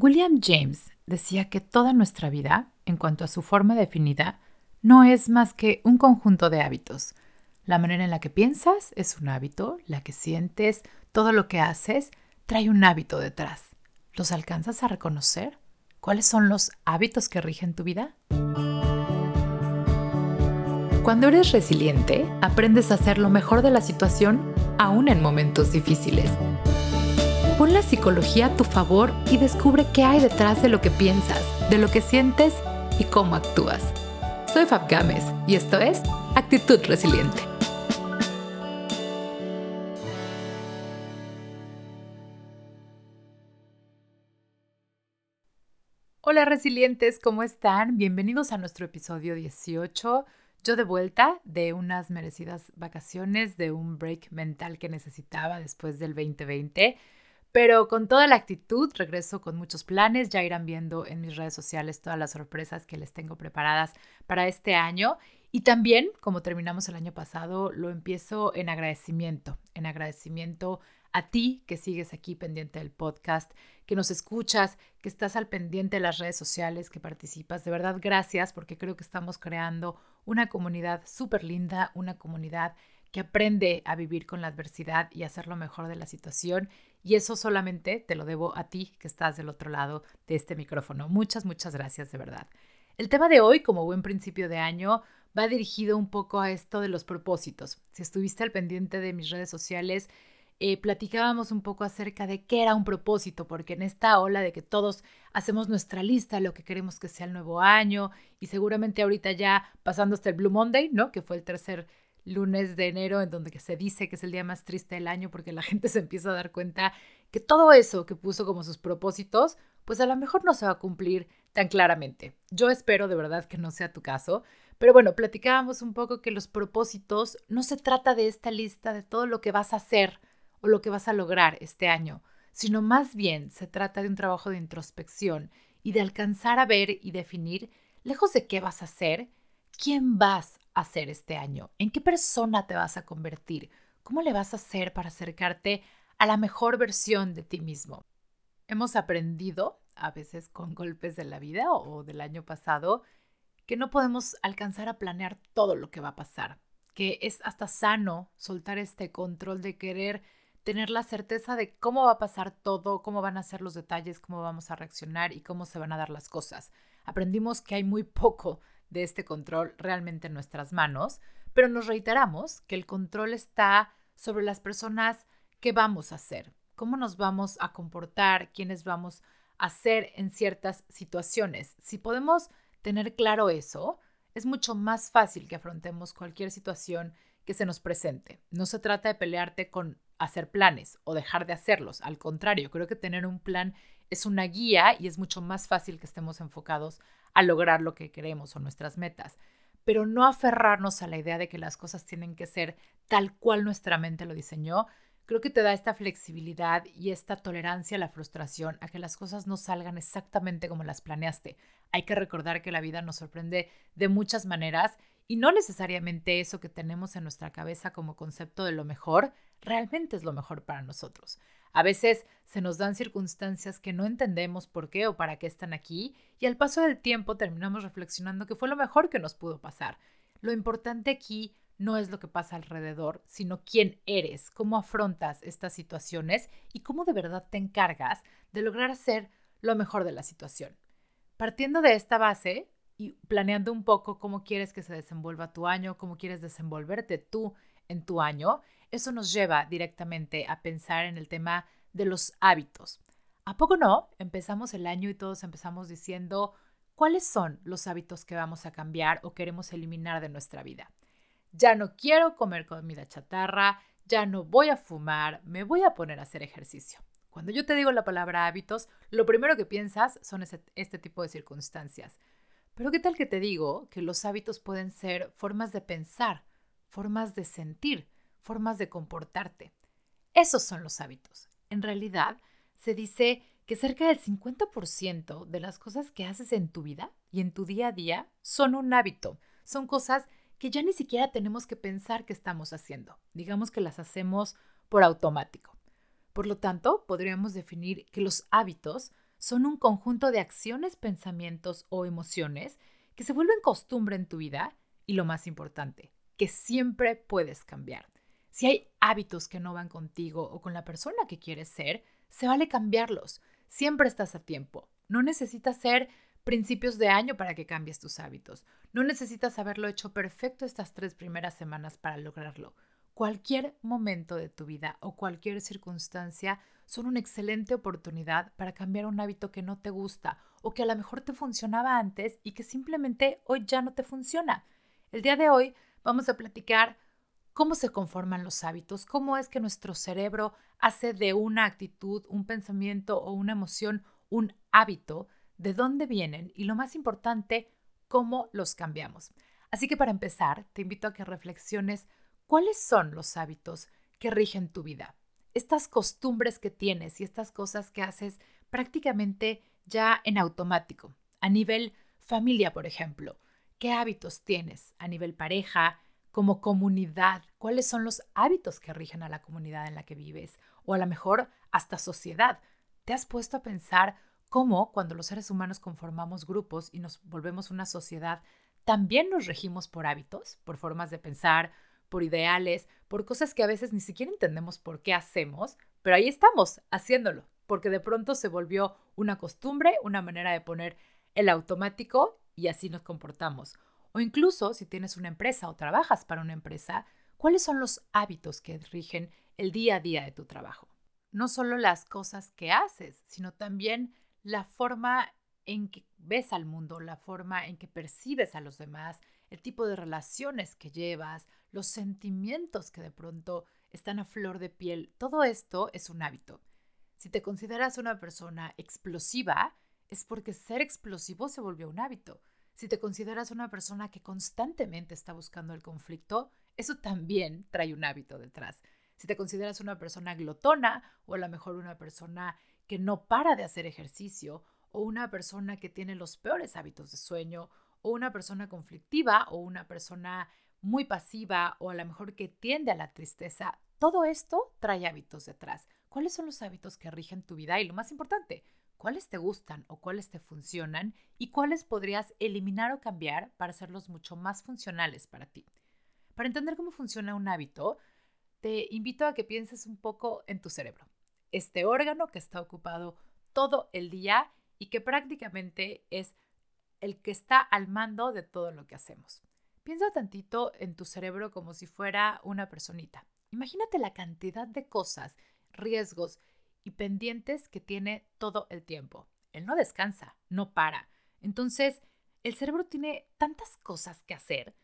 William James decía que toda nuestra vida, en cuanto a su forma definida, no es más que un conjunto de hábitos. La manera en la que piensas es un hábito, la que sientes, todo lo que haces, trae un hábito detrás. ¿Los alcanzas a reconocer? ¿Cuáles son los hábitos que rigen tu vida? Cuando eres resiliente, aprendes a hacer lo mejor de la situación aún en momentos difíciles. Pon la psicología a tu favor y descubre qué hay detrás de lo que piensas, de lo que sientes y cómo actúas. Soy Fab Gámez y esto es Actitud Resiliente. Hola resilientes, ¿cómo están? Bienvenidos a nuestro episodio 18. Yo de vuelta de unas merecidas vacaciones, de un break mental que necesitaba después del 2020. Pero con toda la actitud, regreso con muchos planes. Ya irán viendo en mis redes sociales todas las sorpresas que les tengo preparadas para este año. Y también, como terminamos el año pasado, lo empiezo en agradecimiento, en agradecimiento a ti que sigues aquí pendiente del podcast, que nos escuchas, que estás al pendiente de las redes sociales, que participas. De verdad, gracias porque creo que estamos creando una comunidad súper linda, una comunidad que aprende a vivir con la adversidad y hacer lo mejor de la situación. Y eso solamente te lo debo a ti que estás del otro lado de este micrófono. Muchas, muchas gracias de verdad. El tema de hoy, como buen principio de año, va dirigido un poco a esto de los propósitos. Si estuviste al pendiente de mis redes sociales, eh, platicábamos un poco acerca de qué era un propósito, porque en esta ola de que todos hacemos nuestra lista, lo que queremos que sea el nuevo año, y seguramente ahorita ya pasando hasta el Blue Monday, ¿no? Que fue el tercer lunes de enero, en donde se dice que es el día más triste del año porque la gente se empieza a dar cuenta que todo eso que puso como sus propósitos, pues a lo mejor no se va a cumplir tan claramente. Yo espero de verdad que no sea tu caso, pero bueno, platicábamos un poco que los propósitos no se trata de esta lista de todo lo que vas a hacer o lo que vas a lograr este año, sino más bien se trata de un trabajo de introspección y de alcanzar a ver y definir, lejos de qué vas a hacer, quién vas a ser este año, en qué persona te vas a convertir, cómo le vas a hacer para acercarte a la mejor versión de ti mismo. Hemos aprendido, a veces con golpes de la vida o del año pasado, que no podemos alcanzar a planear todo lo que va a pasar, que es hasta sano soltar este control de querer tener la certeza de cómo va a pasar todo, cómo van a ser los detalles, cómo vamos a reaccionar y cómo se van a dar las cosas. Aprendimos que hay muy poco de este control realmente en nuestras manos, pero nos reiteramos que el control está sobre las personas que vamos a hacer, cómo nos vamos a comportar, quiénes vamos a ser en ciertas situaciones. Si podemos tener claro eso, es mucho más fácil que afrontemos cualquier situación que se nos presente. No se trata de pelearte con hacer planes o dejar de hacerlos. Al contrario, creo que tener un plan es una guía y es mucho más fácil que estemos enfocados a lograr lo que queremos o nuestras metas. Pero no aferrarnos a la idea de que las cosas tienen que ser tal cual nuestra mente lo diseñó, creo que te da esta flexibilidad y esta tolerancia a la frustración, a que las cosas no salgan exactamente como las planeaste. Hay que recordar que la vida nos sorprende de muchas maneras y no necesariamente eso que tenemos en nuestra cabeza como concepto de lo mejor realmente es lo mejor para nosotros. A veces se nos dan circunstancias que no entendemos por qué o para qué están aquí y al paso del tiempo terminamos reflexionando que fue lo mejor que nos pudo pasar. Lo importante aquí no es lo que pasa alrededor, sino quién eres, cómo afrontas estas situaciones y cómo de verdad te encargas de lograr hacer lo mejor de la situación. Partiendo de esta base y planeando un poco cómo quieres que se desenvuelva tu año, cómo quieres desenvolverte tú en tu año, eso nos lleva directamente a pensar en el tema de los hábitos. ¿A poco no? Empezamos el año y todos empezamos diciendo cuáles son los hábitos que vamos a cambiar o queremos eliminar de nuestra vida. Ya no quiero comer comida chatarra, ya no voy a fumar, me voy a poner a hacer ejercicio. Cuando yo te digo la palabra hábitos, lo primero que piensas son este tipo de circunstancias. Pero ¿qué tal que te digo que los hábitos pueden ser formas de pensar, formas de sentir, formas de comportarte. Esos son los hábitos. En realidad, se dice que cerca del 50% de las cosas que haces en tu vida y en tu día a día son un hábito. Son cosas que ya ni siquiera tenemos que pensar que estamos haciendo. Digamos que las hacemos por automático. Por lo tanto, podríamos definir que los hábitos son un conjunto de acciones, pensamientos o emociones que se vuelven costumbre en tu vida y lo más importante, que siempre puedes cambiar. Si hay hábitos que no van contigo o con la persona que quieres ser, se vale cambiarlos. Siempre estás a tiempo. No necesitas ser principios de año para que cambies tus hábitos. No necesitas haberlo hecho perfecto estas tres primeras semanas para lograrlo. Cualquier momento de tu vida o cualquier circunstancia son una excelente oportunidad para cambiar un hábito que no te gusta o que a lo mejor te funcionaba antes y que simplemente hoy ya no te funciona. El día de hoy vamos a platicar cómo se conforman los hábitos, cómo es que nuestro cerebro hace de una actitud, un pensamiento o una emoción un hábito, de dónde vienen y lo más importante, cómo los cambiamos. Así que para empezar, te invito a que reflexiones cuáles son los hábitos que rigen tu vida. Estas costumbres que tienes y estas cosas que haces prácticamente ya en automático, a nivel familia, por ejemplo. ¿Qué hábitos tienes a nivel pareja, como comunidad? ¿Cuáles son los hábitos que rigen a la comunidad en la que vives? O a lo mejor hasta sociedad. ¿Te has puesto a pensar cómo cuando los seres humanos conformamos grupos y nos volvemos una sociedad, también nos regimos por hábitos, por formas de pensar, por ideales, por cosas que a veces ni siquiera entendemos por qué hacemos, pero ahí estamos haciéndolo, porque de pronto se volvió una costumbre, una manera de poner el automático y así nos comportamos. O incluso si tienes una empresa o trabajas para una empresa, ¿cuáles son los hábitos que rigen el día a día de tu trabajo? No solo las cosas que haces, sino también la forma en que ves al mundo, la forma en que percibes a los demás, el tipo de relaciones que llevas, los sentimientos que de pronto están a flor de piel. Todo esto es un hábito. Si te consideras una persona explosiva, es porque ser explosivo se volvió un hábito. Si te consideras una persona que constantemente está buscando el conflicto, eso también trae un hábito detrás. Si te consideras una persona glotona o a lo mejor una persona que no para de hacer ejercicio o una persona que tiene los peores hábitos de sueño o una persona conflictiva o una persona muy pasiva o a lo mejor que tiende a la tristeza, todo esto trae hábitos detrás. ¿Cuáles son los hábitos que rigen tu vida? Y lo más importante, cuáles te gustan o cuáles te funcionan y cuáles podrías eliminar o cambiar para hacerlos mucho más funcionales para ti. Para entender cómo funciona un hábito, te invito a que pienses un poco en tu cerebro, este órgano que está ocupado todo el día y que prácticamente es el que está al mando de todo lo que hacemos. Piensa tantito en tu cerebro como si fuera una personita. Imagínate la cantidad de cosas, riesgos y pendientes que tiene todo el tiempo. Él no descansa, no para. Entonces, el cerebro tiene tantas cosas que hacer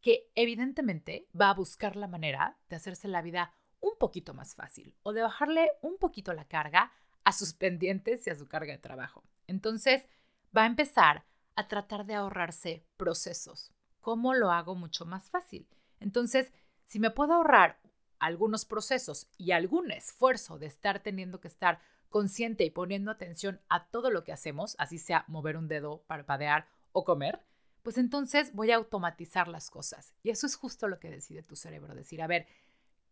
que evidentemente va a buscar la manera de hacerse la vida un poquito más fácil o de bajarle un poquito la carga a sus pendientes y a su carga de trabajo. Entonces, va a empezar a tratar de ahorrarse procesos. ¿Cómo lo hago mucho más fácil? Entonces, si me puedo ahorrar algunos procesos y algún esfuerzo de estar teniendo que estar consciente y poniendo atención a todo lo que hacemos, así sea mover un dedo, parpadear o comer, pues entonces voy a automatizar las cosas. Y eso es justo lo que decide tu cerebro, decir, a ver,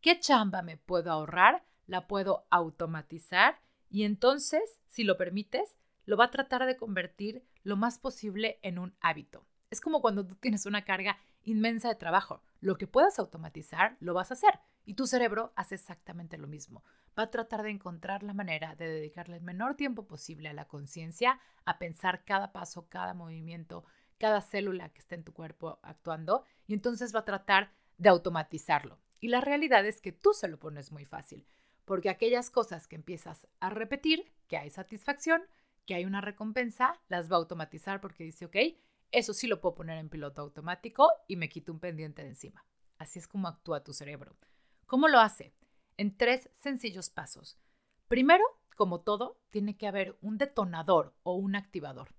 ¿qué chamba me puedo ahorrar? La puedo automatizar y entonces, si lo permites, lo va a tratar de convertir lo más posible en un hábito. Es como cuando tú tienes una carga inmensa de trabajo. Lo que puedas automatizar, lo vas a hacer. Y tu cerebro hace exactamente lo mismo. Va a tratar de encontrar la manera de dedicarle el menor tiempo posible a la conciencia, a pensar cada paso, cada movimiento, cada célula que está en tu cuerpo actuando, y entonces va a tratar de automatizarlo. Y la realidad es que tú se lo pones muy fácil, porque aquellas cosas que empiezas a repetir, que hay satisfacción, que hay una recompensa, las va a automatizar porque dice, ok, eso sí lo puedo poner en piloto automático y me quito un pendiente de encima. Así es como actúa tu cerebro. ¿Cómo lo hace? En tres sencillos pasos. Primero, como todo, tiene que haber un detonador o un activador.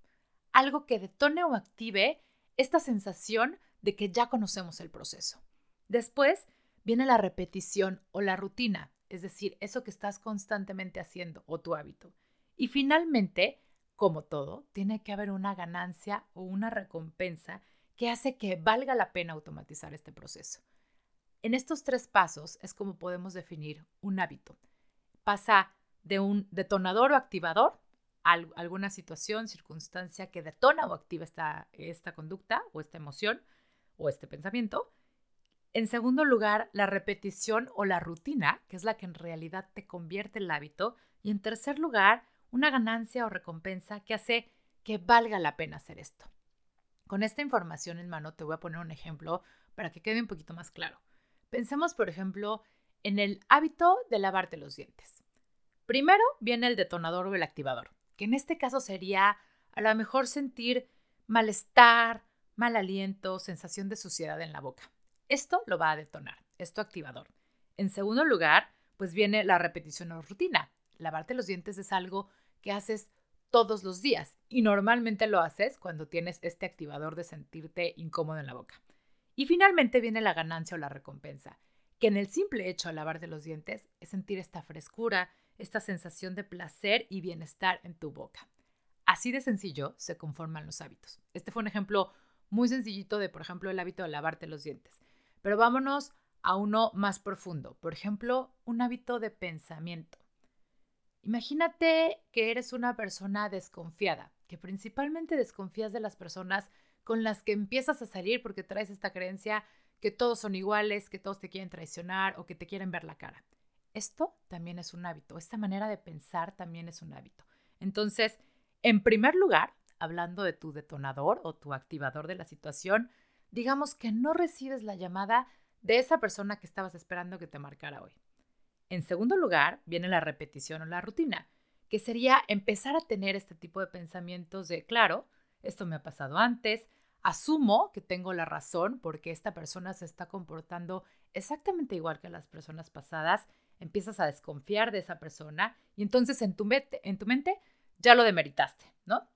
Algo que detone o active esta sensación de que ya conocemos el proceso. Después viene la repetición o la rutina, es decir, eso que estás constantemente haciendo o tu hábito. Y finalmente, como todo, tiene que haber una ganancia o una recompensa que hace que valga la pena automatizar este proceso. En estos tres pasos es como podemos definir un hábito. Pasa de un detonador o activador alguna situación, circunstancia que detona o activa esta, esta conducta o esta emoción o este pensamiento. En segundo lugar, la repetición o la rutina, que es la que en realidad te convierte el hábito. Y en tercer lugar, una ganancia o recompensa que hace que valga la pena hacer esto. Con esta información en mano te voy a poner un ejemplo para que quede un poquito más claro. Pensemos, por ejemplo, en el hábito de lavarte los dientes. Primero viene el detonador o el activador, que en este caso sería a lo mejor sentir malestar, mal aliento, sensación de suciedad en la boca. Esto lo va a detonar, esto activador. En segundo lugar, pues viene la repetición o rutina. Lavarte los dientes es algo que haces todos los días y normalmente lo haces cuando tienes este activador de sentirte incómodo en la boca. Y finalmente viene la ganancia o la recompensa, que en el simple hecho de lavarte los dientes es sentir esta frescura, esta sensación de placer y bienestar en tu boca. Así de sencillo se conforman los hábitos. Este fue un ejemplo muy sencillito de, por ejemplo, el hábito de lavarte los dientes. Pero vámonos a uno más profundo. Por ejemplo, un hábito de pensamiento. Imagínate que eres una persona desconfiada, que principalmente desconfías de las personas con las que empiezas a salir porque traes esta creencia que todos son iguales, que todos te quieren traicionar o que te quieren ver la cara. Esto también es un hábito, esta manera de pensar también es un hábito. Entonces, en primer lugar, hablando de tu detonador o tu activador de la situación, digamos que no recibes la llamada de esa persona que estabas esperando que te marcara hoy. En segundo lugar, viene la repetición o la rutina, que sería empezar a tener este tipo de pensamientos de, claro, esto me ha pasado antes, asumo que tengo la razón porque esta persona se está comportando exactamente igual que las personas pasadas, empiezas a desconfiar de esa persona y entonces en tu, mente, en tu mente ya lo demeritaste, ¿no?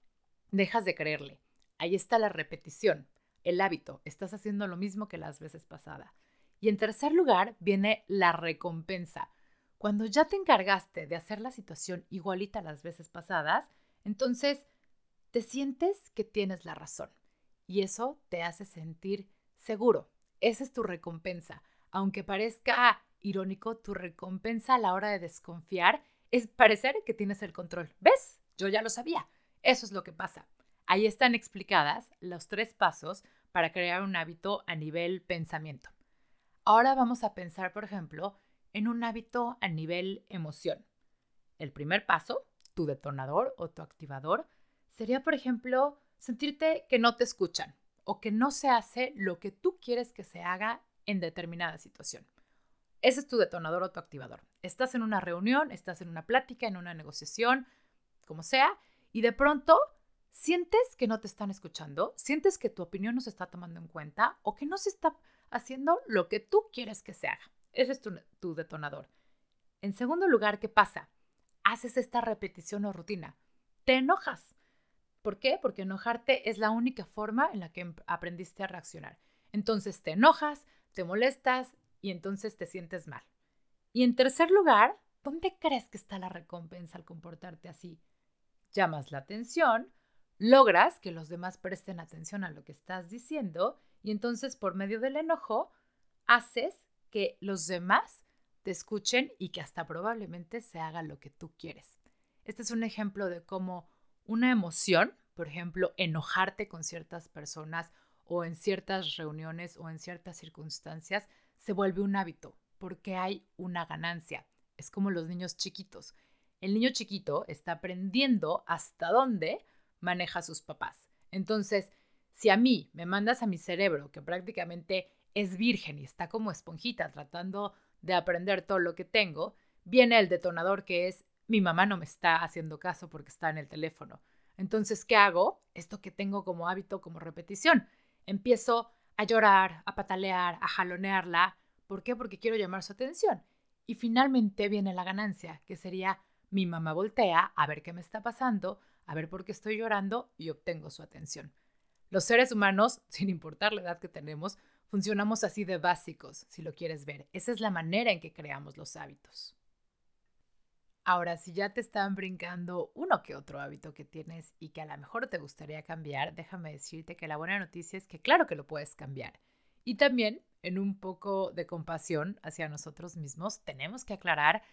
Dejas de creerle. Ahí está la repetición el hábito, estás haciendo lo mismo que las veces pasadas. Y en tercer lugar viene la recompensa. Cuando ya te encargaste de hacer la situación igualita a las veces pasadas, entonces te sientes que tienes la razón. Y eso te hace sentir seguro. Esa es tu recompensa. Aunque parezca irónico, tu recompensa a la hora de desconfiar es parecer que tienes el control. ¿Ves? Yo ya lo sabía. Eso es lo que pasa. Ahí están explicadas los tres pasos para crear un hábito a nivel pensamiento. Ahora vamos a pensar, por ejemplo, en un hábito a nivel emoción. El primer paso, tu detonador o tu activador, sería, por ejemplo, sentirte que no te escuchan o que no se hace lo que tú quieres que se haga en determinada situación. Ese es tu detonador o tu activador. Estás en una reunión, estás en una plática, en una negociación, como sea, y de pronto sientes que no te están escuchando, sientes que tu opinión no se está tomando en cuenta o que no se está haciendo lo que tú quieres que se haga. Ese es tu, detonador. En segundo lugar, ¿qué pasa? Haces esta repetición o rutina. Te enojas. ¿Por qué? Porque enojarte es la única forma en la que aprendiste a reaccionar. Entonces te enojas, te molestas y entonces te sientes mal. Y en tercer lugar, ¿dónde crees que está la recompensa al comportarte así? Llamas la atención, logras que los demás presten atención a lo que estás diciendo y entonces por medio del enojo haces que los demás te escuchen y que hasta probablemente se haga lo que tú quieres. Este es un ejemplo de cómo una emoción, por ejemplo, enojarte con ciertas personas o en ciertas reuniones o en ciertas circunstancias, se vuelve un hábito porque hay una ganancia. Es como los niños chiquitos. El niño chiquito está aprendiendo hasta dónde maneja a sus papás. Entonces, si a mí me mandas a mi cerebro, que prácticamente es virgen y está como esponjita tratando de aprender todo lo que tengo, viene el detonador que es mi mamá no me está haciendo caso porque está en el teléfono. Entonces, ¿qué hago? Esto que tengo como hábito, como repetición. Empiezo a llorar, a patalear, a jalonearla. ¿Por qué? Porque quiero llamar su atención. Y finalmente viene la ganancia, que sería mi mamá voltea a ver qué me está pasando, a ver por qué estoy llorando y obtengo su atención. Los seres humanos, sin importar la edad que tenemos, funcionamos así de básicos, si lo quieres ver. Esa es la manera en que creamos los hábitos. Ahora, si ya te están brincando uno que otro hábito que tienes y que a lo mejor te gustaría cambiar, déjame decirte que la buena noticia es que claro que lo puedes cambiar. Y también, en un poco de compasión hacia nosotros mismos, tenemos que aclarar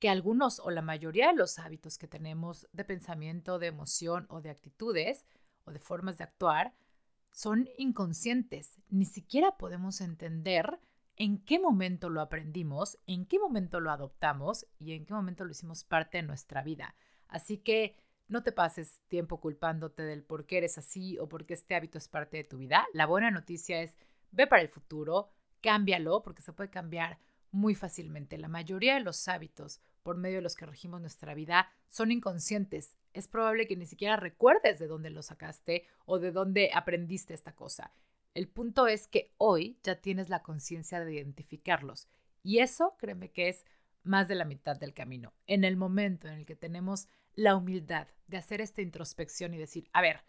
que algunos o la mayoría de los hábitos que tenemos de pensamiento, de emoción o de actitudes o de formas de actuar son inconscientes. Ni siquiera podemos entender en qué momento lo aprendimos, en qué momento lo adoptamos y en qué momento lo hicimos parte de nuestra vida. Así que no te pases tiempo culpándote del por qué eres así o por qué este hábito es parte de tu vida. La buena noticia es, ve para el futuro, cámbialo, porque se puede cambiar muy fácilmente. La mayoría de los hábitos por medio de los que regimos nuestra vida son inconscientes. Es probable que ni siquiera recuerdes de dónde lo sacaste o de dónde aprendiste esta cosa. El punto es que hoy ya tienes la conciencia de identificarlos. Y eso, créeme que es más de la mitad del camino. En el momento en el que tenemos la humildad de hacer esta introspección y decir, a ver,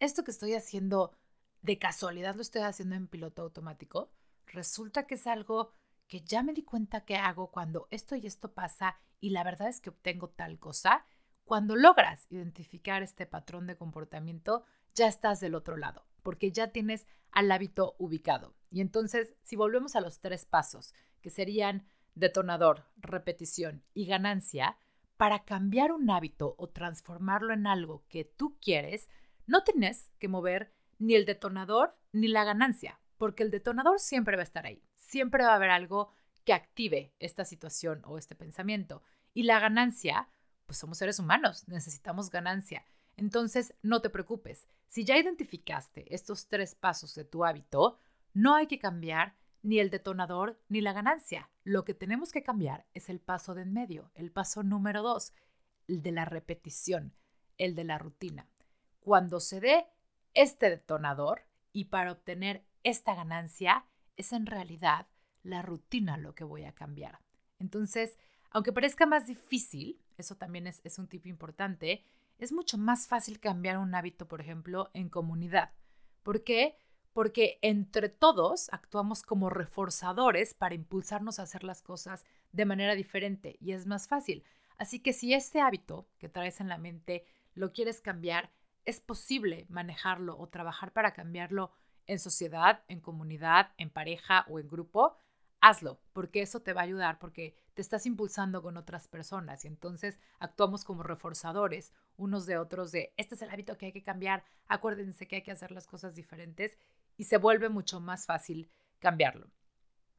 esto que estoy haciendo de casualidad lo estoy haciendo en piloto automático, resulta que es algo que ya me di cuenta que hago cuando esto y esto pasa y la verdad es que obtengo tal cosa. Cuando logras identificar este patrón de comportamiento, ya estás del otro lado porque ya tienes al hábito ubicado. Y entonces, si volvemos a los tres pasos, que serían detonador, repetición y ganancia, para cambiar un hábito o transformarlo en algo que tú quieres, no tienes que mover ni el detonador ni la ganancia, porque el detonador siempre va a estar ahí. Siempre va a haber algo que active esta situación o este pensamiento. Y la ganancia, pues somos seres humanos, necesitamos ganancia. Entonces, no te preocupes. Si ya identificaste estos tres pasos de tu hábito, no hay que cambiar ni el detonador ni la ganancia. Lo que tenemos que cambiar es el paso de en medio, el paso número dos, el de la repetición, el de la rutina. Cuando se dé este detonador y para obtener esta ganancia, es en realidad la rutina lo que voy a cambiar. Entonces, aunque parezca más difícil, eso también es, un tip importante, es mucho más fácil cambiar un hábito, por ejemplo, en comunidad. ¿Por qué? Porque entre todos actuamos como reforzadores para impulsarnos a hacer las cosas de manera diferente y es más fácil. Así que si este hábito que traes en la mente lo quieres cambiar, es posible manejarlo o trabajar para cambiarlo en sociedad, en comunidad, en pareja o en grupo, hazlo, porque eso te va a ayudar, porque te estás impulsando con otras personas y entonces actuamos como reforzadores unos de otros de, este es el hábito que hay que cambiar, acuérdense que hay que hacer las cosas diferentes y se vuelve mucho más fácil cambiarlo.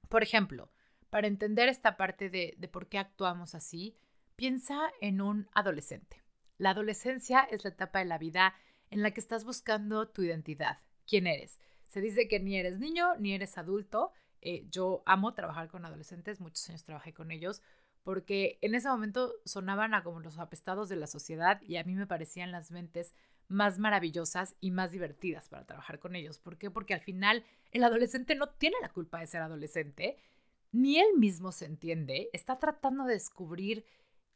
Por ejemplo, para entender esta parte de, de por qué actuamos así, piensa en un adolescente. La adolescencia es la etapa de la vida en la que estás buscando tu identidad, quién eres. Se dice que ni eres niño ni eres adulto, eh, yo amo trabajar con adolescentes, muchos años trabajé con ellos, porque en ese momento sonaban a como los apestados de la sociedad y a mí me parecían las mentes más maravillosas y más divertidas para trabajar con ellos. ¿Por qué? Porque al final el adolescente no tiene la culpa de ser adolescente, ni él mismo se entiende, está tratando de descubrir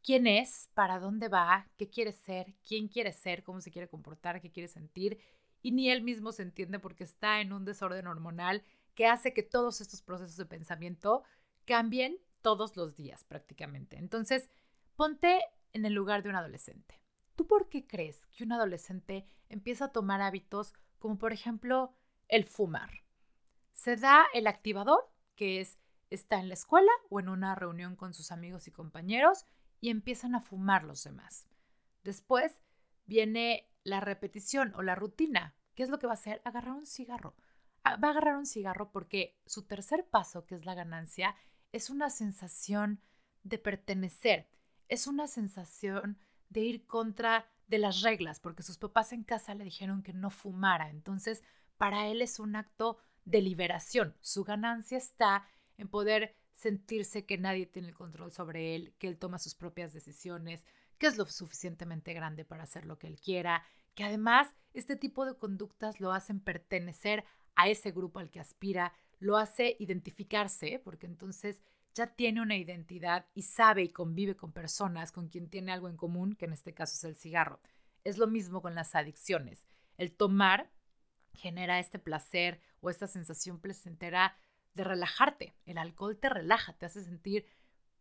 quién es, para dónde va, qué quiere ser, quién quiere ser, cómo se quiere comportar, qué quiere sentir, y ni él mismo se entiende porque está en un desorden hormonal que hace que todos estos procesos de pensamiento cambien todos los días prácticamente. Entonces, ponte en el lugar de un adolescente. ¿Tú por qué crees que un adolescente empieza a tomar hábitos como por ejemplo el fumar? Se da el activador, que es está en la escuela o en una reunión con sus amigos y compañeros y empiezan a fumar los demás. Después viene la repetición o la rutina. ¿Qué es lo que va a hacer? Agarrar un cigarro. Va a agarrar un cigarro porque su tercer paso, que es la ganancia, es una sensación de pertenecer, es una sensación de ir contra de las reglas, porque sus papás en casa le dijeron que no fumara. Entonces, para él es un acto de liberación. Su ganancia está en poder sentirse que nadie tiene el control sobre él, que él toma sus propias decisiones, que es lo suficientemente grande para hacer lo que él quiera, que además este tipo de conductas lo hacen pertenecer a ese grupo al que aspira, lo hace identificarse, porque entonces ya tiene una identidad y sabe y convive con personas con quien tiene algo en común, que en este caso es el cigarro. Es lo mismo con las adicciones. El tomar genera este placer o esta sensación placentera de relajarte. El alcohol te relaja, te hace sentir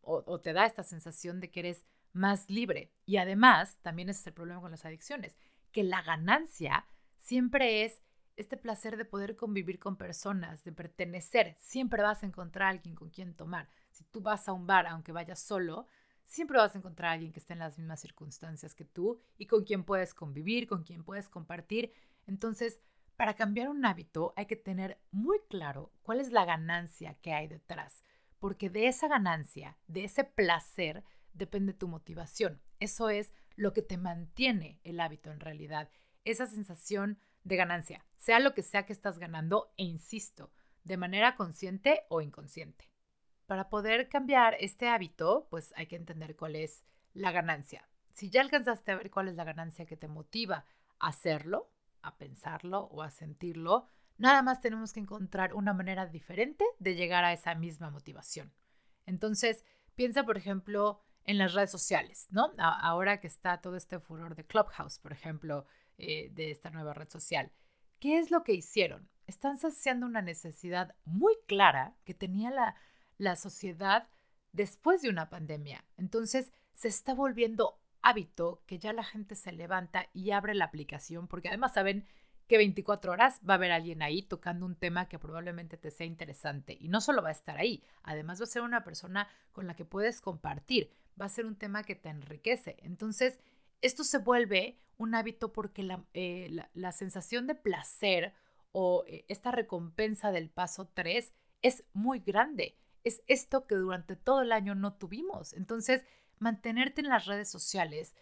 o, o te da esta sensación de que eres más libre. Y además, también ese es el problema con las adicciones, que la ganancia siempre es este placer de poder convivir con personas, de pertenecer. Siempre vas a encontrar a alguien con quien tomar. Si tú vas a un bar, aunque vayas solo, siempre vas a encontrar a alguien que esté en las mismas circunstancias que tú y con quien puedes convivir, con quien puedes compartir. Entonces, para cambiar un hábito hay que tener muy claro cuál es la ganancia que hay detrás, porque de esa ganancia, de ese placer, depende tu motivación. Eso es lo que te mantiene el hábito en realidad, esa sensación de ganancia, sea lo que sea que estás ganando, e insisto, de manera consciente o inconsciente. Para poder cambiar este hábito, pues hay que entender cuál es la ganancia. Si ya alcanzaste a ver cuál es la ganancia que te motiva a hacerlo, a pensarlo o a sentirlo, nada más tenemos que encontrar una manera diferente de llegar a esa misma motivación. Entonces, piensa, por ejemplo, en las redes sociales, ¿no? Ahora que está todo este furor de Clubhouse, por ejemplo, eh, de esta nueva red social. ¿Qué es lo que hicieron? Están saciando una necesidad muy clara que tenía la, la sociedad después de una pandemia. Entonces, se está volviendo hábito que ya la gente se levanta y abre la aplicación, porque además saben que 24 horas va a haber alguien ahí tocando un tema que probablemente te sea interesante. Y no solo va a estar ahí, además va a ser una persona con la que puedes compartir, va a ser un tema que te enriquece. Entonces, esto se vuelve un hábito porque la, eh, sensación de placer o eh, esta recompensa del paso 3 es muy grande. Es esto que durante todo el año no tuvimos. Entonces, mantenerte en las redes sociales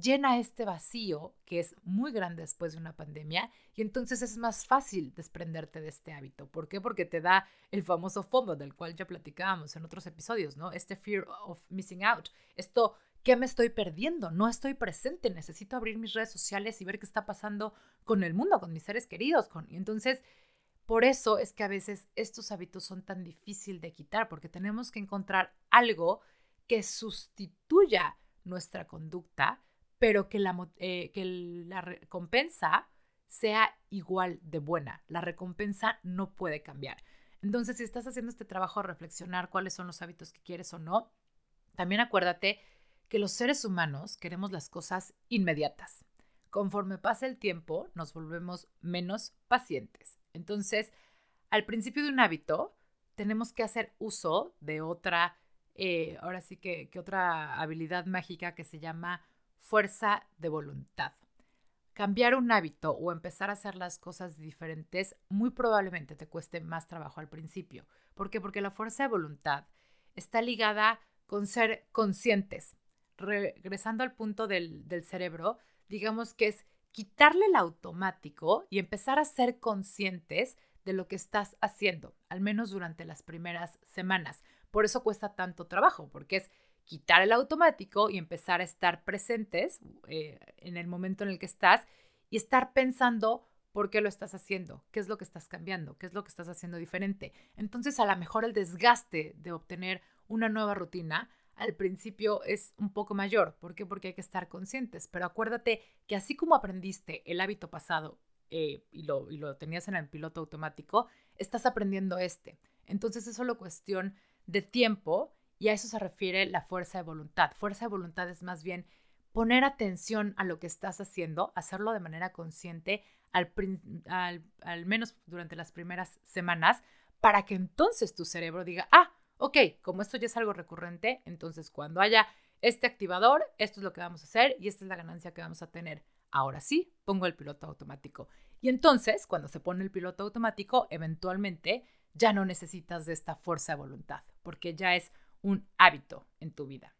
llena este vacío que es muy grande después de una pandemia y entonces es más fácil desprenderte de este hábito. ¿Por qué? Porque te da el famoso FOMO del cual ya platicábamos en otros episodios, ¿no? Este fear of missing out. Esto, ¿qué me estoy perdiendo? No estoy presente, necesito abrir mis redes sociales y ver qué está pasando con el mundo, con mis seres queridos. Con... Entonces, por eso es que a veces estos hábitos son tan difíciles de quitar, porque tenemos que encontrar algo que sustituya nuestra conducta pero que la, eh, que la recompensa sea igual de buena. La recompensa no puede cambiar. Entonces, si estás haciendo este trabajo de reflexionar cuáles son los hábitos que quieres o no, también acuérdate que los seres humanos queremos las cosas inmediatas. Conforme pasa el tiempo, nos volvemos menos pacientes. Entonces, al principio de un hábito, tenemos que hacer uso de otra, eh, ahora sí que, que otra habilidad mágica que se llama fuerza de voluntad. Cambiar un hábito o empezar a hacer las cosas diferentes muy probablemente te cueste más trabajo al principio. ¿Por qué? Porque la fuerza de voluntad está ligada con ser conscientes. Regresando al punto del, cerebro, digamos que es quitarle el automático y empezar a ser conscientes de lo que estás haciendo, al menos durante las primeras semanas. Por eso cuesta tanto trabajo, porque es quitar el automático y empezar a estar presentes eh, en el momento en el que estás y estar pensando por qué lo estás haciendo, qué es lo que estás cambiando, qué es lo que estás haciendo diferente. Entonces, a lo mejor el desgaste de obtener una nueva rutina al principio es un poco mayor. ¿Por qué? Porque hay que estar conscientes. Pero acuérdate que así como aprendiste el hábito pasado eh, y, lo, y lo tenías en el piloto automático, estás aprendiendo este. Entonces es solo cuestión de tiempo y a eso se refiere la fuerza de voluntad. Fuerza de voluntad es más bien poner atención a lo que estás haciendo, hacerlo de manera consciente, al, al, menos durante las primeras semanas, para que entonces tu cerebro diga, ah, ok, como esto ya es algo recurrente, entonces cuando haya este activador, esto es lo que vamos a hacer y esta es la ganancia que vamos a tener. Ahora sí, pongo el piloto automático. Y entonces, cuando se pone el piloto automático, eventualmente ya no necesitas de esta fuerza de voluntad, porque ya es un hábito en tu vida.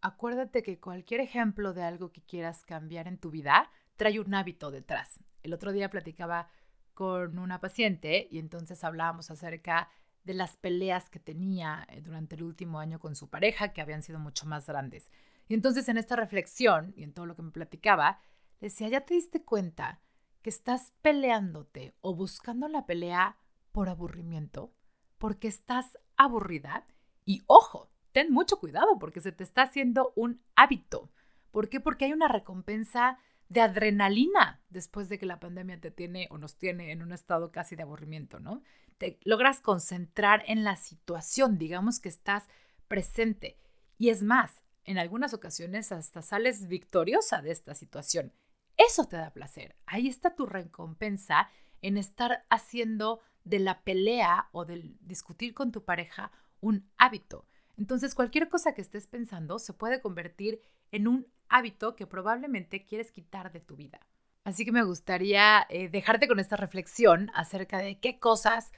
Acuérdate que cualquier ejemplo de algo que quieras cambiar en tu vida trae un hábito detrás. El otro día platicaba con una paciente y entonces hablábamos acerca de las peleas que tenía eh, durante el último año con su pareja, que habían sido mucho más grandes. Y entonces en esta reflexión y en todo lo que me platicaba, decía, ¿ya te diste cuenta que estás peleándote o buscando la pelea por aburrimiento? Porque estás aburrida. Y ojo, ten mucho cuidado porque se te está haciendo un hábito. ¿Por qué? Porque hay una recompensa de adrenalina después de que la pandemia te tiene o nos tiene en un estado casi de aburrimiento, ¿no? Te logras concentrar en la situación, digamos que estás presente. Y es más, en algunas ocasiones hasta sales victoriosa de esta situación. Eso te da placer. Ahí está tu recompensa en estar haciendo de la pelea o del discutir con tu pareja un hábito. Entonces cualquier cosa que estés pensando se puede convertir en un hábito que probablemente quieres quitar de tu vida. Así que me gustaría eh, dejarte con esta reflexión acerca de qué cosas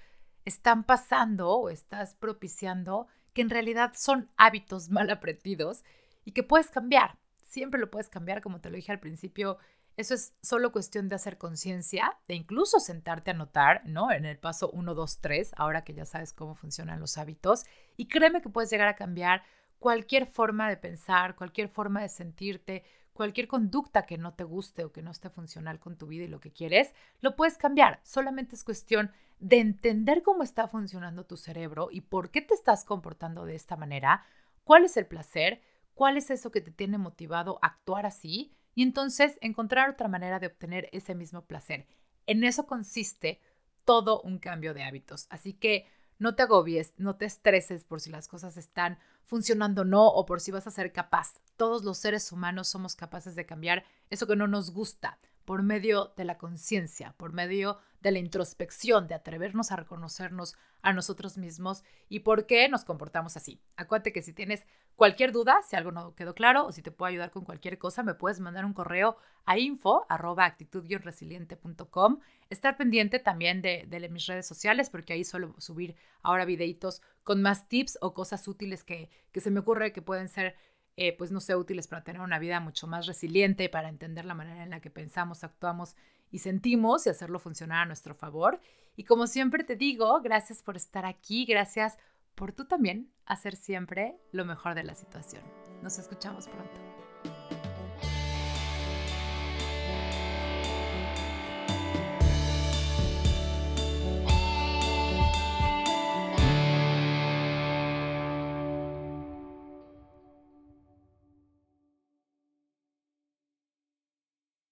están pasando o estás propiciando que en realidad son hábitos mal aprendidos y que puedes cambiar. Siempre lo puedes cambiar, como te lo dije al principio. Eso es solo cuestión de hacer conciencia, de incluso sentarte a notar, ¿no? En el paso 1, 2, 3, ahora que ya sabes cómo funcionan los hábitos. Y créeme que puedes llegar a cambiar cualquier forma de pensar, cualquier forma de sentirte, cualquier conducta que no te guste o que no esté funcional con tu vida y lo que quieres, lo puedes cambiar. Solamente es cuestión de entender cómo está funcionando tu cerebro y por qué te estás comportando de esta manera, cuál es el placer, cuál es eso que te tiene motivado a actuar así y entonces encontrar otra manera de obtener ese mismo placer. En eso consiste todo un cambio de hábitos. Así que no te agobies, no te estreses por si las cosas están funcionando o no o por si vas a ser capaz. Todos los seres humanos somos capaces de cambiar eso que no nos gusta por medio de la conciencia, por medio de la introspección, de atrevernos a reconocernos a nosotros mismos y por qué nos comportamos así. Acuérdate que si tienes cualquier duda, si algo no quedó claro o si te puedo ayudar con cualquier cosa, me puedes mandar un correo a info resilientecom Estar pendiente también de, de, mis redes sociales porque ahí suelo subir ahora videitos con más tips o cosas útiles que, se me ocurre que pueden ser eh, pues no sé, útiles para tener una vida mucho más resiliente, para entender la manera en la que pensamos, actuamos y sentimos y hacerlo funcionar a nuestro favor. Y como siempre te digo, gracias por estar aquí, gracias por tú también hacer siempre lo mejor de la situación. Nos escuchamos pronto.